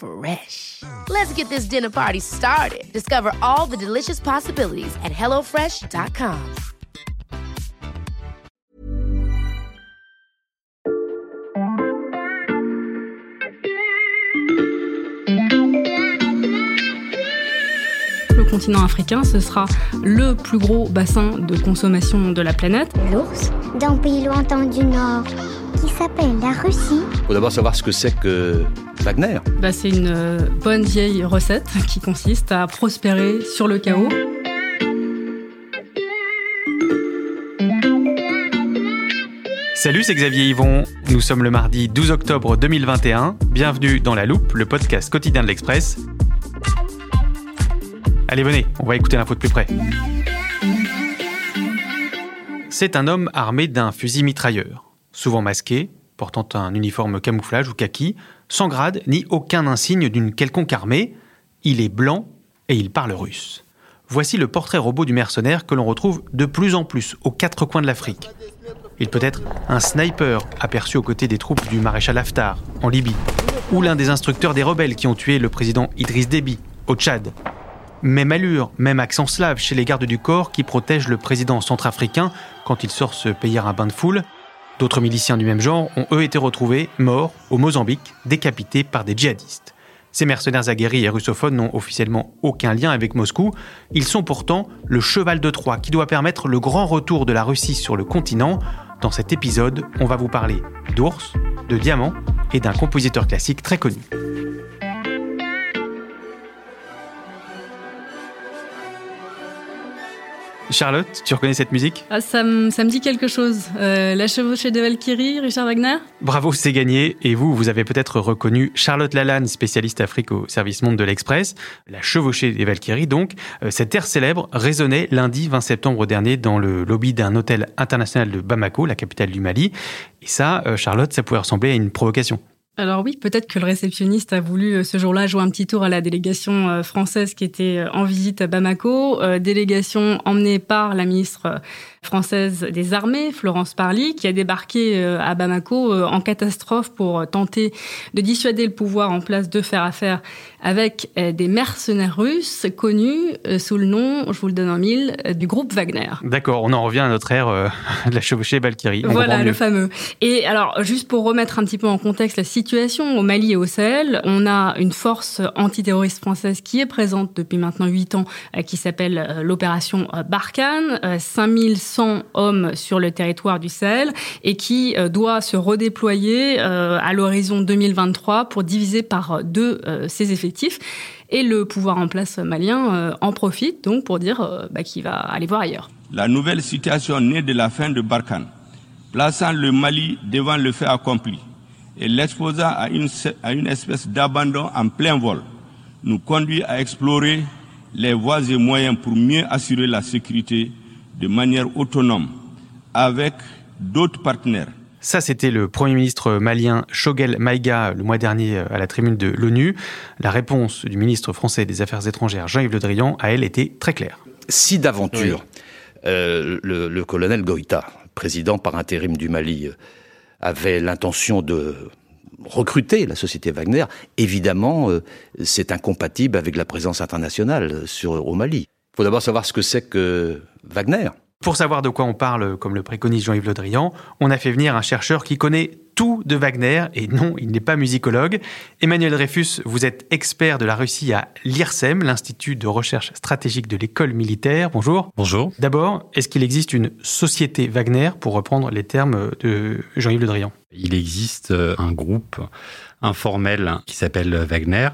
Fresh. Let's get this dinner party started. Discover all the delicious possibilities at hellofresh.com. Le continent africain, ce sera le plus gros bassin de consommation de la planète. L'ours d'un pays lointain du Nord s'appelle la Russie. Il faut d'abord savoir ce que c'est que Wagner. Bah, c'est une euh, bonne vieille recette qui consiste à prospérer sur le chaos. Salut, c'est Xavier Yvon. Nous sommes le mardi 12 octobre 2021. Bienvenue dans La Loupe, le podcast quotidien de l'Express. Allez, venez, on va écouter l'info de plus près. C'est un homme armé d'un fusil mitrailleur, souvent masqué, portant un uniforme camouflage ou kaki, sans grade ni aucun insigne d'une quelconque armée. Il est blanc et il parle russe. Voici le portrait robot du mercenaire que l'on retrouve de plus en plus aux quatre coins de l'Afrique. Il peut être un sniper aperçu aux côtés des troupes du maréchal Haftar en Libye, ou l'un des instructeurs des rebelles qui ont tué le président Idriss Déby au Tchad. Même allure, même accent slave chez les gardes du corps qui protègent le président centrafricain quand il sort se payer un bain de foule. D'autres miliciens du même genre ont eux été retrouvés morts au Mozambique, décapités par des djihadistes. Ces mercenaires aguerris et russophones n'ont officiellement aucun lien avec Moscou. Ils sont pourtant le cheval de Troie qui doit permettre le grand retour de la Russie sur le continent. Dans cet épisode, on va vous parler d'ours, de diamants et d'un compositeur classique très connu. Charlotte, tu reconnais cette musique? Ah, ça, me, ça me dit quelque chose. Euh, la chevauchée de Valkyrie, Richard Wagner? Bravo, c'est gagné. Et vous, vous avez peut-être reconnu Charlotte Lalanne, spécialiste Afrique au service monde de l'Express. La chevauchée des Valkyries, donc. Euh, cette air célèbre résonnait lundi 20 septembre dernier dans le lobby d'un hôtel international de Bamako, la capitale du Mali. Et ça, euh, Charlotte, ça pouvait ressembler à une provocation. Alors oui, peut-être que le réceptionniste a voulu euh, ce jour-là jouer un petit tour à la délégation euh, française qui était euh, en visite à Bamako, délégation emmenée par la ministre française des armées, Florence Parly, qui a débarqué euh, à Bamako euh, en catastrophe pour euh, tenter de dissuader le pouvoir en place de faire affaire avec des mercenaires russes connus sous le nom, je vous le donne en mille, du groupe Wagner. D'accord, on en revient à notre ère de la chevauchée Valkyrie. Voilà, le fameux. Et alors, juste pour remettre un petit peu en contexte la situation au Mali et au Sahel, on a une force antiterroriste française qui est présente depuis maintenant 8 ans, qui s'appelle l'opération Barkhane. 5000 100 hommes sur le territoire du Sahel et qui euh, doit se redéployer euh, à l'horizon 2023 pour diviser par deux euh, ses effectifs. Et le pouvoir en place malien en profite donc pour dire bah, qu'il va aller voir ailleurs. La nouvelle situation née de la fin de Barkhane, plaçant le Mali devant le fait accompli et l'exposant à une, à une espèce d'abandon en plein vol, nous conduit à explorer les voies et moyens pour mieux assurer la sécurité de manière autonome avec d'autres partenaires. Ça, c'était le Premier ministre malien Shogel Maïga le mois dernier à la tribune de l'ONU. La réponse du ministre français des Affaires étrangères Jean-Yves Le Drian à elle était très claire. Si d'aventure euh, le, le colonel Goïta, président par intérim du Mali, euh, avait l'intention de recruter la société Wagner, évidemment, euh, c'est incompatible avec la présence internationale sur, au Mali. Il faut d'abord savoir ce que c'est que Wagner. Pour savoir de quoi on parle, comme le préconise Jean-Yves Le Drian, on a fait venir un chercheur qui connaît tout de Wagner, et non, il n'est pas musicologue. Emmanuel Dreyfus, vous êtes expert de la Russie à l'IRSEM, l'Institut de recherche stratégique de l'école militaire. Bonjour. Bonjour. D'abord, est-ce qu'il existe une société Wagner, pour reprendre les termes de Jean-Yves Le Drian? Il existe euh, un groupe informel qui s'appelle Wagner.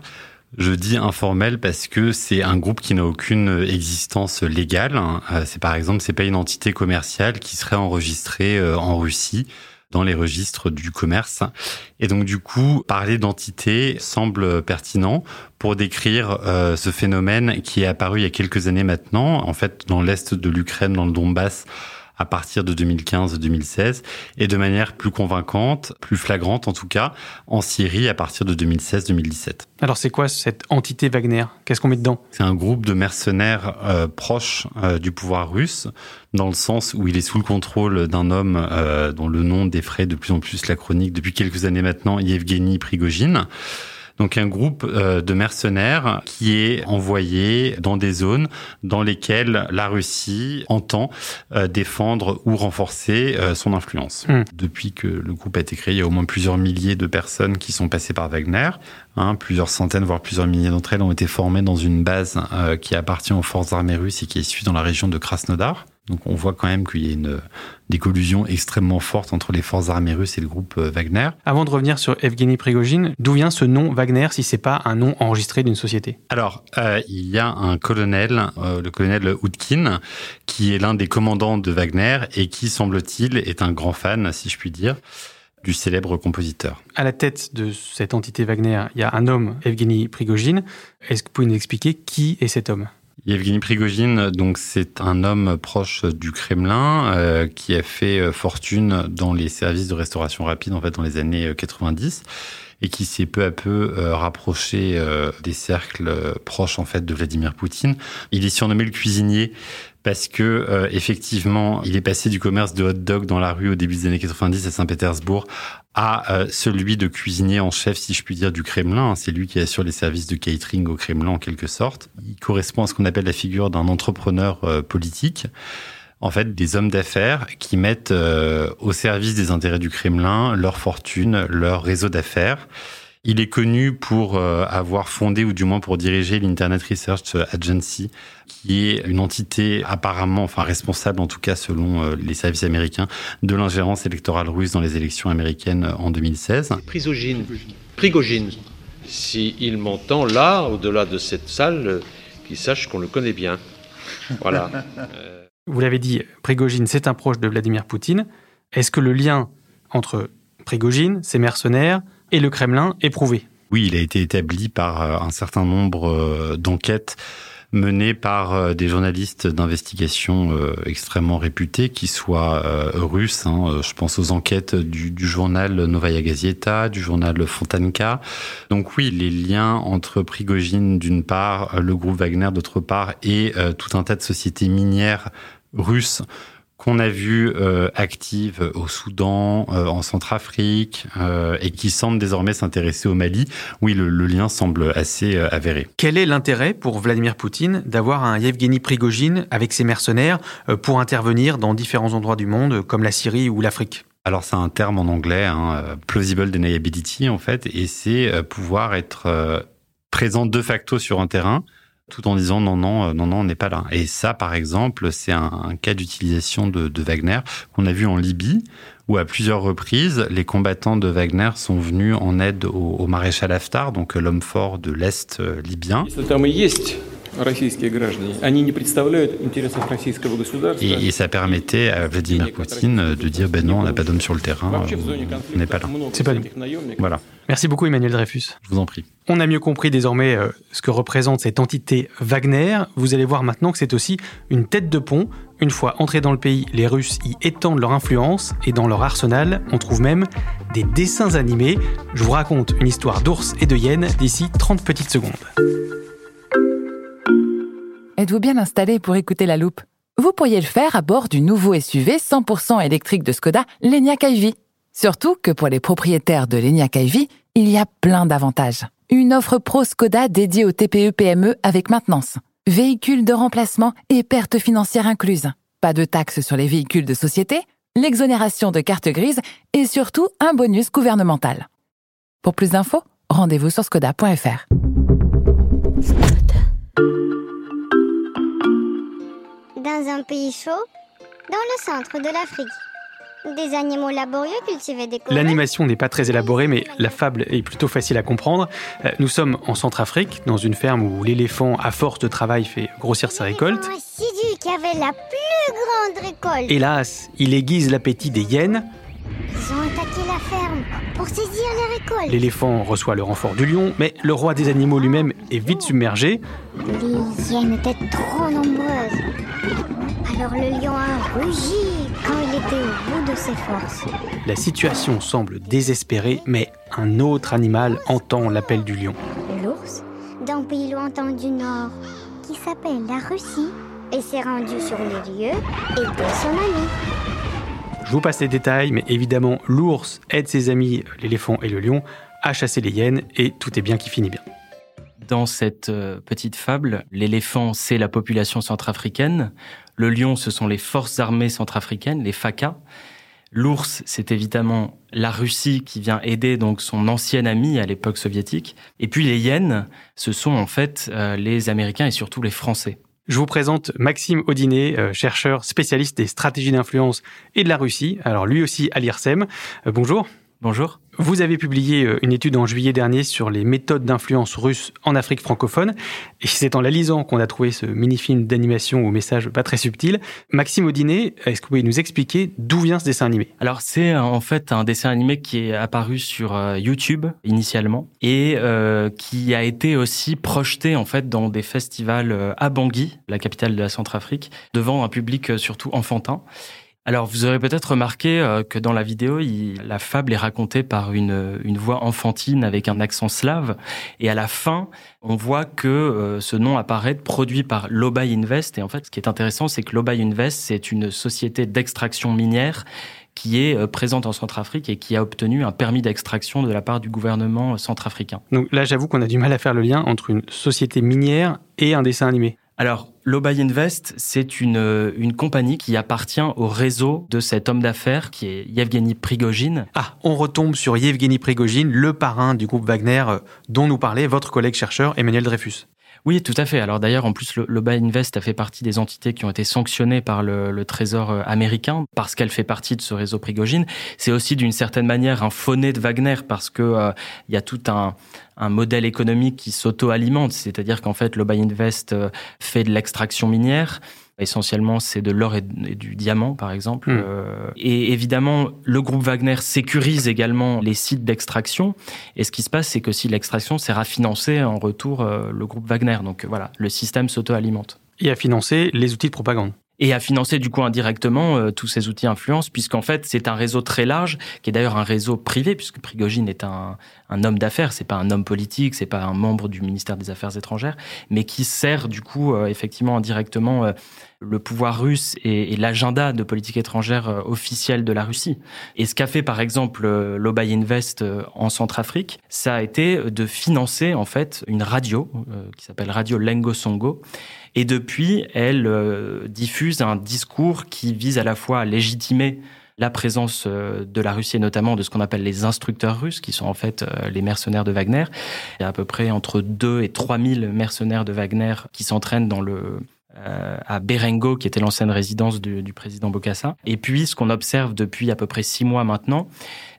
Je dis informel parce que c'est un groupe qui n'a aucune existence légale. Euh, c'est par exemple, c'est pas une entité commerciale qui serait enregistrée euh, en Russie dans les registres du commerce. Et donc du coup, parler d'entité semble pertinent pour décrire euh, ce phénomène qui est apparu il y a quelques années maintenant, en fait dans l'est de l'Ukraine, dans le Donbass, à partir de 2015-2016 et de manière plus convaincante, plus flagrante en tout cas, en Syrie à partir de 2016-2017. Alors c'est quoi cette entité Wagner? Qu'est-ce qu'on met dedans? C'est un groupe de mercenaires euh, proches euh, du pouvoir russe, dans le sens où il est sous le contrôle d'un homme euh, dont le nom défraie de plus en plus la chronique depuis quelques années maintenant, Yevgeny Prigogine donc un groupe euh, de mercenaires qui est envoyé dans des zones dans lesquelles la Russie entend euh, défendre ou renforcer euh, son influence. Hmm. Depuis que le groupe a été créé, il y a au moins plusieurs milliers de personnes qui sont passées par Wagner. Hein, plusieurs centaines, voire plusieurs milliers d'entre elles ont été formées dans une base qui appartient aux forces armées russes et qui est située dans la région de Krasnodar. Donc on voit quand même qu'il y a une, des collusions extrêmement fortes entre les forces armées russes et le groupe euh, Wagner. Avant de revenir sur Evgeny Prigogine, d'où vient ce nom Wagner si c'est pas un nom enregistré d'une société? Alors, euh, il y a un colonel, euh, le colonel Houdkin, qui est l'un des commandants de Wagner et qui, semble-t-il, est un grand fan, si je puis dire du célèbre compositeur. À la tête de cette entité Wagner, il y a un homme, Evgeny Prigogine. Est-ce que vous pouvez nous expliquer qui est cet homme? Yevgeny Prigogine, donc c'est un homme proche du Kremlin euh, qui a fait euh, fortune dans les services de restauration rapide en fait dans les années 90 euh, et qui s'est peu à peu rapproché des cercles proches en fait de Vladimir Poutine. Il est surnommé le cuisinier parce que effectivement, il est passé du commerce de hot dog dans la rue au début des années 90 à Saint-Pétersbourg à euh, celui de cuisinier en chef, si je puis dire, du Kremlin. C'est lui qui assure les services de catering au Kremlin en quelque sorte. Il correspond à ce qu'on appelle la figure d'un entrepreneur euh, politique. En fait, des hommes d'affaires qui mettent euh, au service des intérêts du Kremlin leur fortune, leur réseau d'affaires. Il est connu pour avoir fondé, ou du moins pour diriger l'Internet Research Agency, qui est une entité apparemment, enfin responsable en tout cas selon euh, les services américains, de l'ingérence électorale russe dans les élections américaines euh, en 2016. Prigogine, Prigogine, s'il m'entend là, au-delà de cette salle, euh, qu'il sache qu'on le connaît bien. Voilà. Vous l'avez dit, Prigogine, c'est un proche de Vladimir Poutine. Est-ce que le lien entre Prigogine, ses mercenaires, et le Kremlin est prouvé Oui, il a été établi par un certain nombre d'enquêtes menée par euh, des journalistes d'investigation euh, extrêmement réputés, qui soient euh, russes. Hein, je pense aux enquêtes du, du, journal Novaya Gazeta, du journal Fontanka. Donc oui, les liens entre Prigogine d'une part, le groupe Wagner d'autre part, et tout un tas de sociétés minières russes qu'on a vu euh, active au Soudan, euh, en Centrafrique, euh, et qui semble désormais s'intéresser au Mali, oui, le, lien semble assez avéré. Quel est l'intérêt pour Vladimir Poutine d'avoir un Yevgeny Prigogine avec ses mercenaires pour intervenir dans différents endroits du monde, comme la Syrie ou l'Afrique? Alors c'est un terme en anglais, hein, plausible deniability en fait, et c'est pouvoir être présent de facto sur un terrain tout en disant non, non, euh, non, non, on n'est pas là. Et ça, par exemple, c'est un, cas d'utilisation de, Wagner qu'on a vu en Libye, où à plusieurs reprises, les combattants de Wagner sont venus en aide au, maréchal Haftar, donc l'homme fort de l'Est euh, libyen. Et, ça permettait à Vladimir Poutine de dire ben non, on n'a pas d'hommes sur le terrain, on n'est pas là. C'est pas nous. Voilà. Merci beaucoup Emmanuel Dreyfus. Je vous en prie. On a mieux compris désormais euh, ce que représente cette entité Wagner. Vous allez voir maintenant que c'est aussi une tête de pont. Une fois entrés dans le pays, les Russes y étendent leur influence et dans leur arsenal, on trouve même des dessins animés. Je vous raconte une histoire d'ours et de hyènes d'ici 30 petites secondes. Êtes-vous bien installé pour écouter la loupe? Vous pourriez le faire à bord du nouveau SUV 100% électrique de Skoda, l'Enyaq iV. Surtout que pour les propriétaires de l'Enyaq iV, il y a plein d'avantages. Une offre pro Skoda dédiée au TPE-PME avec maintenance, véhicule de remplacement et perte financière incluse. pas de taxes sur les véhicules de société, l'exonération de carte grise et surtout un bonus gouvernemental. Pour plus d'infos, rendez-vous sur skoda.fr. Dans un pays chaud, dans le centre de l'Afrique, des animaux laborieux cultivaient des. L'animation n'est pas très élaborée, mais la fable est plutôt facile à comprendre. Euh, Nous sommes en Centrafrique, dans une ferme où l'éléphant, à force de travail, fait grossir sa récolte. Qui avait la plus grande récolte. Hélas, il aiguise l'appétit des hyènes. Ils ont attaqué la ferme pour saisir les récoltes. L'éléphant reçoit le renfort du lion, mais le roi des animaux lui-même est vite submergé. Les hyènes étaient trop nombreuses. Alors le lion a rugi quand il était au bout de ses forces. La situation semble désespérée, mais un autre animal entend l'appel du lion. L'ours, d'un pays lointain du nord, qui s'appelle la Russie, et s'est rendu sur les lieux et de son ami. Je vous passe les détails, mais évidemment, l'ours aide ses amis, l'éléphant et le lion, à chasser les hyènes, et tout est bien qui finit bien. Dans cette euh, petite fable, l'éléphant, c'est la population centrafricaine. Le lion, ce sont les forces armées centrafricaines, les FACA. L'ours, c'est évidemment la Russie qui vient aider donc son ancien ami à l'époque soviétique. Et puis les hyènes, ce sont en fait euh, les Américains et surtout les Français. Je vous présente Maxime Audinet, euh, chercheur spécialiste des stratégies d'influence et de la Russie. Alors lui aussi à l'IRSEM. Euh, bonjour. Bonjour. Vous avez publié euh, une étude en juillet dernier sur les méthodes d'influence russe en Afrique francophone. Et c'est en la lisant qu'on a trouvé ce mini-film d'animation au message pas très subtil. Maxime Audinet, est-ce que vous pouvez nous expliquer d'où vient ce dessin animé? Alors c'est euh, en fait un dessin animé qui est apparu sur euh, YouTube initialement et qui a été aussi projeté en fait dans des festivals à Bangui, la capitale de la Centrafrique, devant un public surtout enfantin. Alors, vous aurez peut-être remarqué euh, que dans la vidéo, il- la fable est racontée par une, une voix enfantine avec un accent slave. Et à la fin, on voit que euh, ce nom apparaît produit par Lobay Invest. Et en fait, ce qui est intéressant, c'est que Lobay Invest, c'est une société d'extraction minière qui est euh, présente en Centrafrique et qui a obtenu un permis d'extraction de la part du gouvernement centrafricain. Donc là, j'avoue qu'on a du mal à faire le lien entre une société minière et un dessin animé. Alors, Lobay Invest, c'est une, euh, une compagnie qui appartient au réseau de cet homme d'affaires qui est Yevgeny Prigogine. Ah, on retombe sur Yevgeny Prigogine, le parrain du groupe Wagner euh, dont nous parlait votre collègue chercheur Emmanuel Dreyfus. Oui, tout à fait. Alors d'ailleurs, en plus, le Lobay Invest a fait partie des entités qui ont été sanctionnées par le, Trésor euh, américain parce qu'elle fait partie de ce réseau Prigogine. C'est aussi d'une certaine manière un fauné de Wagner parce que euh, il y a tout un, un modèle économique qui s'auto-alimente. C'est-à-dire qu'en fait, Lobay Invest euh, fait de l'extraction minière. Essentiellement, c'est de l'or et, et du diamant, par exemple. Mm. Euh, et évidemment, le groupe Wagner sécurise également les sites d'extraction. Et ce qui se passe, c'est que si l'extraction sert à financer en retour euh, le groupe Wagner. Donc voilà, le système s'auto-alimente. Et à financer les outils de propagande. Et à financer du coup indirectement euh, tous ces outils influence, puisqu'en fait c'est un réseau très large, qui est d'ailleurs un réseau privé, puisque Prigogine est un, un homme d'affaires, c'est pas un homme politique, c'est pas un membre du ministère des Affaires étrangères, mais qui sert du coup euh, effectivement indirectement euh, le pouvoir russe et, l'agenda de politique étrangère euh, officielle de la Russie. Et ce qu'a fait par exemple euh, Lobay Invest euh, en Centrafrique, ça a été de financer en fait une radio qui s'appelle Radio Lengo Songo. Et depuis, elle diffuse un discours qui vise à la fois à légitimer la présence de la Russie et notamment de ce qu'on appelle les instructeurs russes, qui sont en fait les mercenaires de Wagner. Il y a à peu près entre 2 et 3 000 mercenaires de Wagner qui s'entraînent dans le euh, à Berengo, qui était l'ancienne résidence du, du président Bokassa. Et puis, ce qu'on observe depuis à peu près six mois maintenant,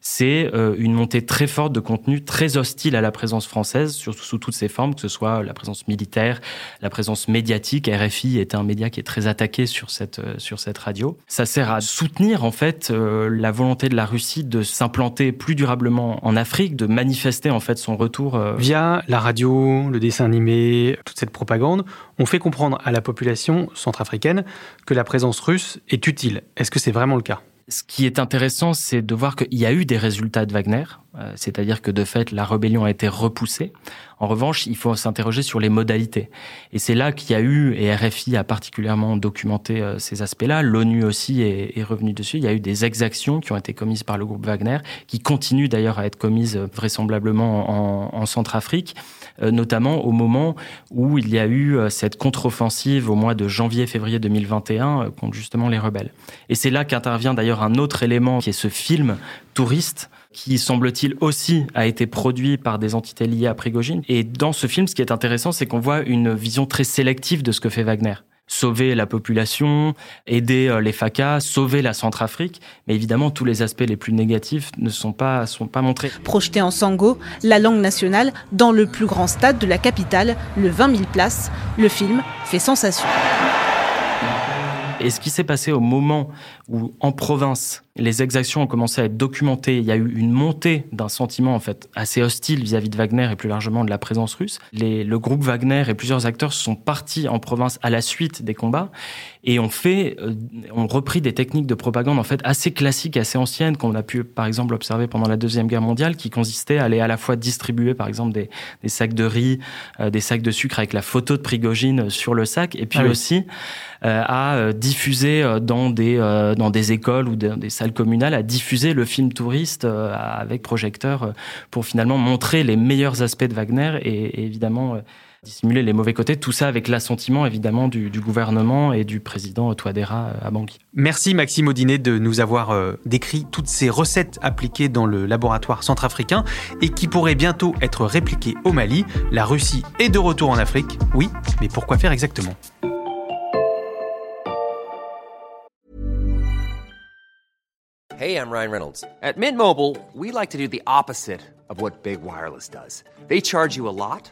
c'est euh, une montée très forte de contenu très hostile à la présence française, surtout sous toutes ses formes, que ce soit la présence militaire, la présence médiatique. RFI est un média qui est très attaqué sur cette, euh, sur cette radio. Ça sert à soutenir, en fait, euh, la volonté de la Russie de s'implanter plus durablement en Afrique, de manifester, en fait, son retour. Via la radio, le dessin animé, toute cette propagande, on fait comprendre à la population centrafricaine que la présence russe est utile. Est-ce que c'est vraiment le cas? Ce qui est intéressant, c'est de voir qu'il y a eu des résultats de Wagner, euh, c'est-à-dire que de fait, la rébellion a été repoussée. En revanche, il faut s'interroger sur les modalités. Et c'est là qu'il y a eu, et RFI a particulièrement documenté euh, ces aspects-là, l'ONU aussi est, est revenu dessus, il y a eu des exactions qui ont été commises par le groupe Wagner, qui continuent d'ailleurs à être commises euh, vraisemblablement en, en Centrafrique, notamment au moment où il y a eu cette contre-offensive au mois de janvier-février 2021 contre justement les rebelles. Et c'est là qu'intervient d'ailleurs un autre élément qui est ce film touriste qui semble-t-il aussi a été produit par des entités liées à Prigogine. Et dans ce film, ce qui est intéressant, c'est qu'on voit une vision très sélective de ce que fait Wagner sauver la population, aider euh, les FACA, sauver la Centrafrique. Mais évidemment, tous les aspects les plus négatifs ne sont pas, sont pas montrés. Projeté en sango, la langue nationale, dans le plus grand stade de la capitale, le 20 000 places, le film fait sensation. Et ce qui s'est passé au moment où, en province, les exactions ont commencé à être documentées, il y a eu une montée d'un sentiment en fait assez hostile vis-à-vis de Wagner et plus largement de la présence russe. Le groupe Wagner et plusieurs acteurs sont partis en province à la suite des combats et ont fait, euh, ont repris des techniques de propagande en fait assez classiques, assez anciennes qu'on a pu par exemple observer pendant la deuxième guerre mondiale, qui consistaient à aller à la fois distribuer par exemple des, des sacs de riz, euh, des sacs de sucre avec la photo de Prigogine sur le sac, et puis ah oui. aussi euh, à diffuser dans des dans des écoles ou des salles communales à diffuser le film touriste avec projecteur pour finalement montrer les meilleurs aspects de Wagner et, et évidemment dissimuler les mauvais côtés, tout ça avec l'assentiment évidemment du, du, gouvernement et du président Touadéra à Bangui. Merci Maxime Audinet de nous avoir euh, décrit toutes ces recettes appliquées dans le laboratoire centrafricain et qui pourraient bientôt être répliquées au Mali. La Russie est de retour en Afrique, oui, mais pourquoi faire exactement? Hey, I'm Ryan Reynolds. At Mint Mobile, we like to do the opposite of what Big Wireless does. They charge you a lot.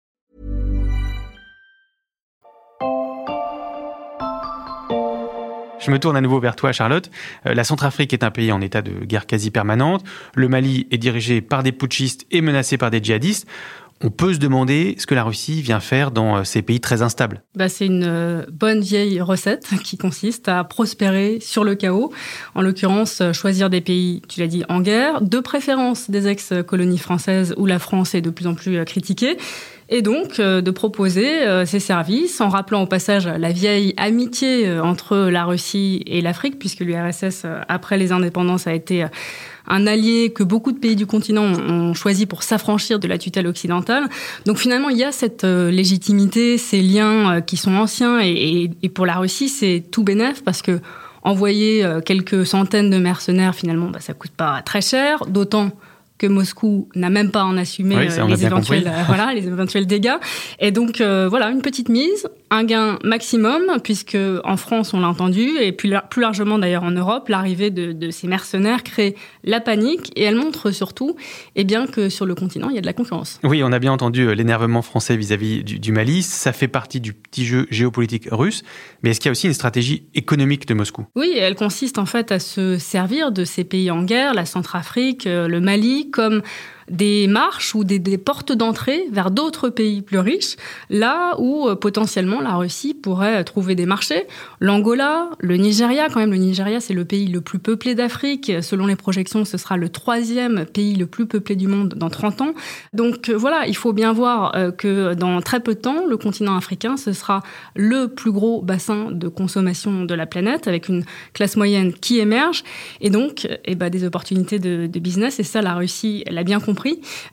Je me tourne à nouveau vers toi, Charlotte. Euh, la Centrafrique est un pays en état de guerre quasi permanente. Le Mali est dirigé par des putschistes et menacé par des djihadistes. On peut se demander ce que la Russie vient faire dans euh, ces pays très instables. Bah, c'est une euh, bonne vieille recette qui consiste à prospérer sur le chaos. En l'occurrence, choisir des pays, tu l'as dit, en guerre, de préférence des ex-colonies françaises où la France est de plus en plus critiquée et donc euh, de proposer euh, ces services en rappelant au passage la vieille amitié euh, entre la Russie et l'Afrique, puisque l'URSS, après les indépendances, a été un allié que beaucoup de pays du continent ont choisi pour s'affranchir de la tutelle occidentale. Donc finalement, il y a cette légitimité, ces liens qui sont anciens, et, pour la Russie, c'est tout bénef parce que envoyer quelques centaines de mercenaires, finalement, bah, ça coûte pas très cher, d'autant que Moscou n'a même pas en assumé oui, euh, les, éventuels, euh, voilà, les éventuels dégâts. Et donc, euh, voilà, une petite mise, un gain maximum, puisque en France, on l'a entendu, et plus, plus largement d'ailleurs en Europe, l'arrivée de, de, ces mercenaires crée la panique, et elle montre surtout eh bien, que sur le continent, il y a de la concurrence. Oui, on a bien entendu l'énervement français vis-à-vis du, du Mali, ça fait partie du petit jeu géopolitique russe, mais est-ce qu'il y a aussi une stratégie économique de Moscou? Oui, elle consiste en fait à se servir de ces pays en guerre, la Centrafrique, le Mali, comme des marches ou des, des portes d'entrée vers d'autres pays plus riches, là où euh, potentiellement la Russie pourrait trouver des marchés. L'Angola, le Nigeria, quand même, le Nigeria c'est le pays le plus peuplé d'Afrique. Selon les projections, ce sera le troisième pays le plus peuplé du monde dans 30 ans. Donc euh, voilà, il faut bien voir euh, que dans très peu de temps, le continent africain, ce sera le plus gros bassin de consommation de la planète, avec une classe moyenne qui émerge, et donc eh ben, des opportunités de, de business. Et ça, la Russie, elle a bien compris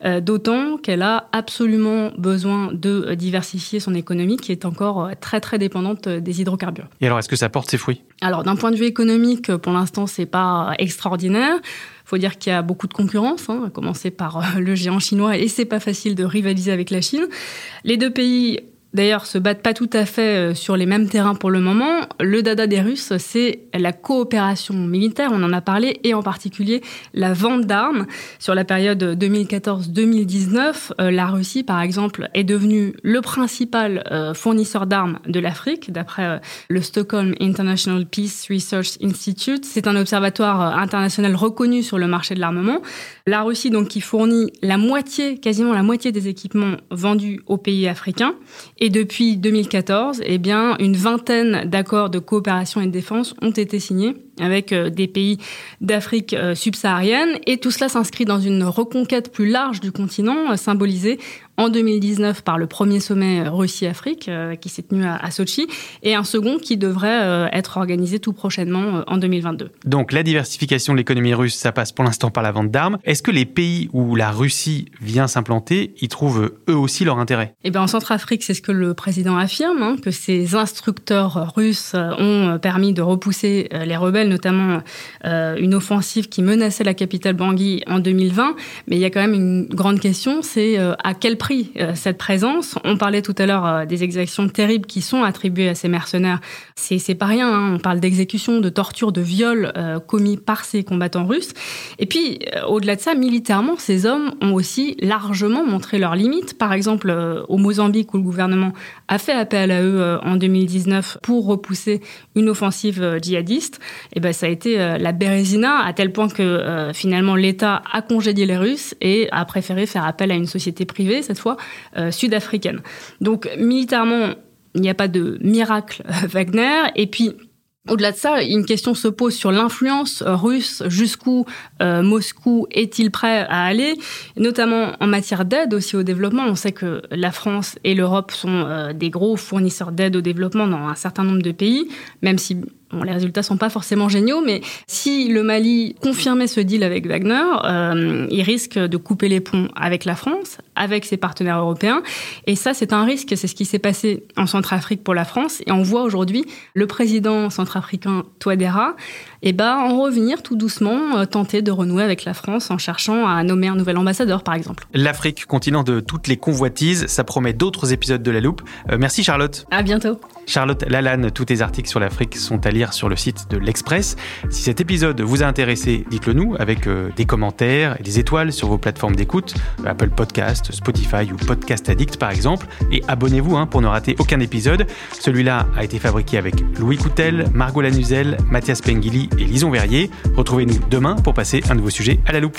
euh, d'autant qu'elle a absolument besoin de diversifier son économie qui est encore euh, très très dépendante des hydrocarbures. Et alors, est-ce que ça porte ses fruits? Alors, d'un point de vue économique, pour l'instant, c'est pas extraordinaire. Il faut dire qu'il y a beaucoup de concurrence, hein, à commencer par euh, le géant chinois, et c'est pas facile de rivaliser avec la Chine. Les deux pays d'ailleurs se battent pas tout à fait sur les mêmes terrains pour le moment. Le dada des Russes, c'est la coopération militaire, on en a parlé, et en particulier la vente d'armes. Sur la période 2014-2019, la Russie, par exemple, est devenue le principal fournisseur d'armes de l'Afrique, d'après le Stockholm International Peace Research Institute. C'est un observatoire international reconnu sur le marché de l'armement. La Russie, donc, qui fournit la moitié, quasiment la moitié des équipements vendus aux pays africains. Et depuis 2014, eh bien, une vingtaine d'accords de coopération et de défense ont été signés avec euh, des pays d'Afrique euh, subsaharienne. Et tout cela s'inscrit dans une reconquête plus large du continent, euh, symbolisée en 2019 par le premier sommet Russie-Afrique qui s'est tenu à, Sochi et un second qui devrait être organisé tout prochainement en 2022. Donc la diversification de l'économie russe, ça passe pour l'instant par la vente d'armes. Est-ce que les pays où la Russie vient s'implanter, y trouvent eux aussi leur intérêt? Eh bien en Centrafrique, c'est ce que le président affirme, hein, que ces instructeurs russes ont permis de repousser les rebelles, notamment une offensive qui menaçait la capitale Bangui en 2020. Mais il y a quand même une grande question, c'est à quel prix euh, cette présence. On parlait tout à l'heure euh, des exactions terribles qui sont attribuées à ces mercenaires. C'est pas rien. Hein. On parle d'exécutions, de tortures, de viols euh, commis par ces combattants russes. Et puis, au-delà de ça, militairement, ces hommes ont aussi largement montré leurs limites. Par exemple, au Mozambique, où le gouvernement a fait appel à eux en 2019 pour repousser une offensive djihadiste, et eh ben ça a été la bérésina à tel point que finalement l'État a congédié les Russes et a préféré faire appel à une société privée euh, sud-africaine. Donc militairement, il n'y a pas de miracle Wagner. Et puis, au-delà de ça, une question se pose sur l'influence russe, jusqu'où euh, Moscou est-il prêt à aller, notamment en matière d'aide aussi au développement. On sait que la France et l'Europe sont euh, des gros fournisseurs d'aide au développement dans un certain nombre de pays, même si Bon, les résultats sont pas forcément géniaux, mais si le Mali confirmait ce deal avec Wagner, euh, il risque de couper les ponts avec la France, avec ses partenaires européens. Et ça, c'est un risque. C'est ce qui s'est passé en Centrafrique pour la France. Et on voit aujourd'hui le président centrafricain Touadéra et eh ben, en revenir tout doucement, euh, tenter de renouer avec la France en cherchant à nommer un nouvel ambassadeur, par exemple. L'Afrique, continent de toutes les convoitises, ça promet d'autres épisodes de La Loupe. Euh, merci Charlotte. À bientôt. Charlotte Lalanne, tous tes articles sur l'Afrique sont à lire sur le site de l'Express. Si cet épisode vous a intéressé, dites-le nous avec euh, des commentaires et des étoiles sur vos plateformes d'écoute, Apple Podcast, Spotify ou Podcast Addict par exemple. Et abonnez-vous hein, pour ne rater aucun épisode. Celui-là a été fabriqué avec Louis Coutel, Margot Lanuzel, Mathias Pengili et Lison Verrier. Retrouvez-nous demain pour passer un nouveau sujet à la loupe.